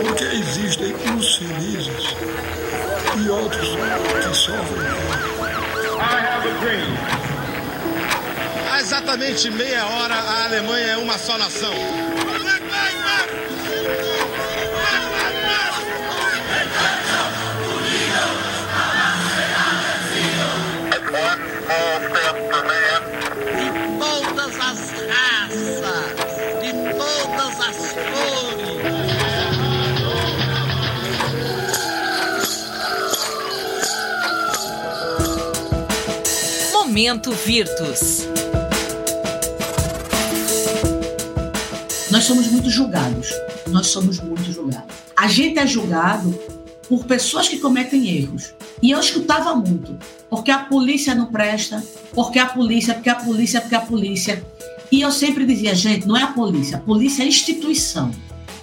Porque existem uns felizes e outros que sofrem. Há exatamente meia hora, a Alemanha é uma só nação. de todas as raças, Momento Virtus. Nós somos muito julgados. Nós somos muito julgados. A gente é julgado por pessoas que cometem erros. E eu escutava muito, porque a polícia não presta, porque a polícia, porque a polícia, porque a polícia. E eu sempre dizia, gente, não é a polícia, a polícia é a instituição.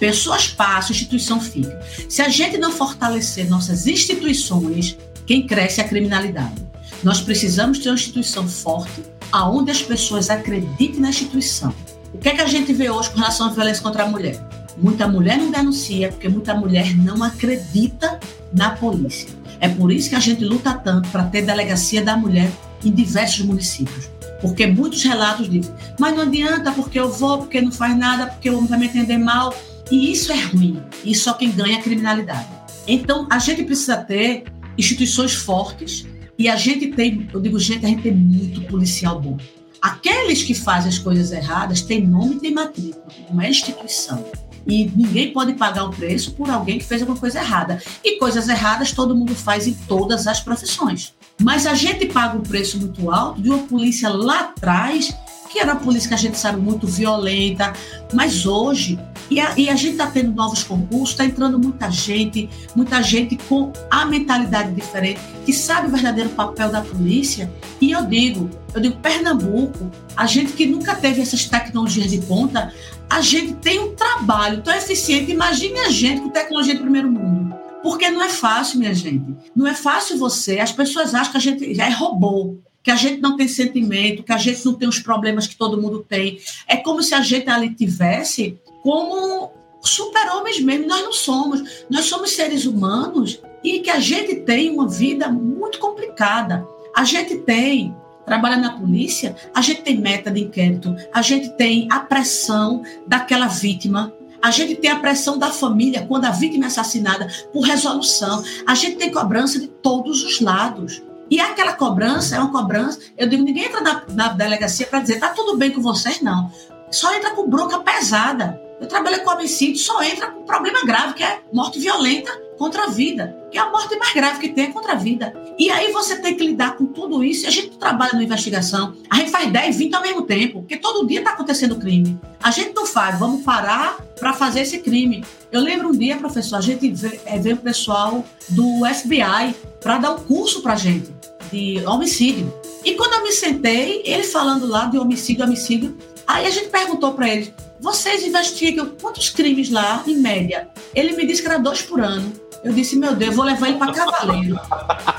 Pessoas passam, instituição fica. Se a gente não fortalecer nossas instituições, quem cresce é a criminalidade. Nós precisamos ter uma instituição forte, aonde as pessoas acreditem na instituição. O que é que a gente vê hoje com relação à violência contra a mulher? Muita mulher não denuncia porque muita mulher não acredita na polícia. É por isso que a gente luta tanto para ter delegacia da mulher em diversos municípios. Porque muitos relatos dizem, mas não adianta porque eu vou, porque não faz nada, porque o homem vai me entender mal. E isso é ruim. E só quem ganha é a criminalidade. Então, a gente precisa ter instituições fortes e a gente tem, eu digo, gente, a gente tem muito policial bom. Aqueles que fazem as coisas erradas têm nome e têm matrícula, uma instituição. E ninguém pode pagar o preço por alguém que fez alguma coisa errada. E coisas erradas todo mundo faz em todas as profissões. Mas a gente paga um preço muito alto de uma polícia lá atrás, que era uma polícia que a gente sabe muito violenta, mas hoje e a, e a, gente está tendo novos concursos, está entrando muita gente, muita gente com a mentalidade diferente, que sabe o verdadeiro papel da polícia. E eu digo, eu digo, Pernambuco, a gente que nunca teve essas tecnologias de ponta, a gente tem um trabalho tão eficiente. Imagine a gente com tecnologia do primeiro mundo. Porque não é fácil, minha gente. Não é fácil você. As pessoas acham que a gente é robô, que a gente não tem sentimento, que a gente não tem os problemas que todo mundo tem. É como se a gente ali tivesse como super-homens mesmo. Nós não somos. Nós somos seres humanos e que a gente tem uma vida muito complicada. A gente tem trabalha na polícia, a gente tem meta de inquérito, a gente tem a pressão daquela vítima, a gente tem a pressão da família quando a vítima é assassinada por resolução, a gente tem cobrança de todos os lados. E aquela cobrança é uma cobrança. Eu digo, ninguém entra na, na delegacia para dizer, tá tudo bem com vocês, não. Só entra com bronca pesada. Eu trabalhei com homicídio, só entra com problema grave, que é morte violenta contra a vida, que é a morte mais grave que tem é contra a vida. E aí você tem que lidar com tudo isso. A gente trabalha na investigação, a gente faz 10, 20 ao mesmo tempo, porque todo dia está acontecendo crime. A gente não faz, vamos parar para fazer esse crime. Eu lembro um dia, professor, a gente eh, veio o pessoal do FBI para dar um curso para gente de homicídio. E quando eu me sentei, ele falando lá de homicídio, homicídio, aí a gente perguntou para ele: vocês investigam quantos crimes lá, em média? Ele me disse que era dois por ano. Eu disse, meu Deus, eu vou levar ele para Cavaleiro.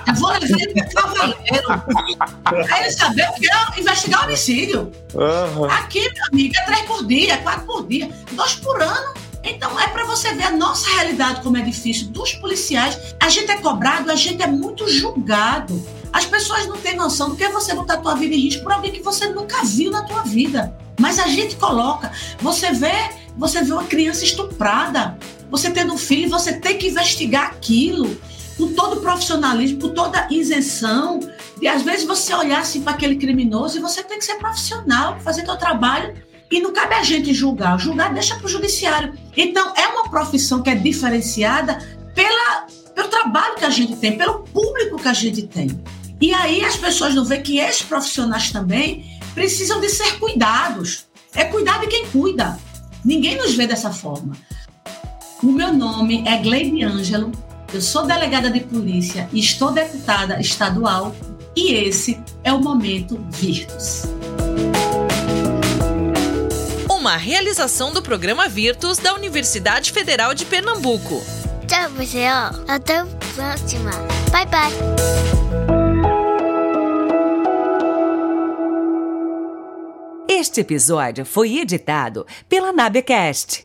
Eu vou levar ele para Cavaleiro. Aí ele sabia que era investigar homicídio. Uhum. Aqui, meu amigo, é três por dia, é quatro por dia, dois por ano. Então é para você ver a nossa realidade como é difícil dos policiais. A gente é cobrado, a gente é muito julgado. As pessoas não têm noção do que é você botar a tua vida em risco por alguém que você nunca viu na tua vida. Mas a gente coloca. Você vê, você vê uma criança estuprada. Você tendo um filho, você tem que investigar aquilo com todo o profissionalismo, com toda a isenção. E às vezes você olhar assim para aquele criminoso e você tem que ser profissional, fazer seu trabalho. E não cabe a gente julgar. Julgar deixa para o judiciário. Então, é uma profissão que é diferenciada pela, pelo trabalho que a gente tem, pelo público que a gente tem. E aí as pessoas não veem que esses profissionais também precisam de ser cuidados. É cuidar de quem cuida. Ninguém nos vê dessa forma. O meu nome é Gleide Ângelo, eu sou delegada de polícia e estou deputada estadual e esse é o Momento Virtus. Uma realização do programa Virtus da Universidade Federal de Pernambuco. Tchau, pessoal. Até a próxima. Bye, bye. Este episódio foi editado pela Nabecast.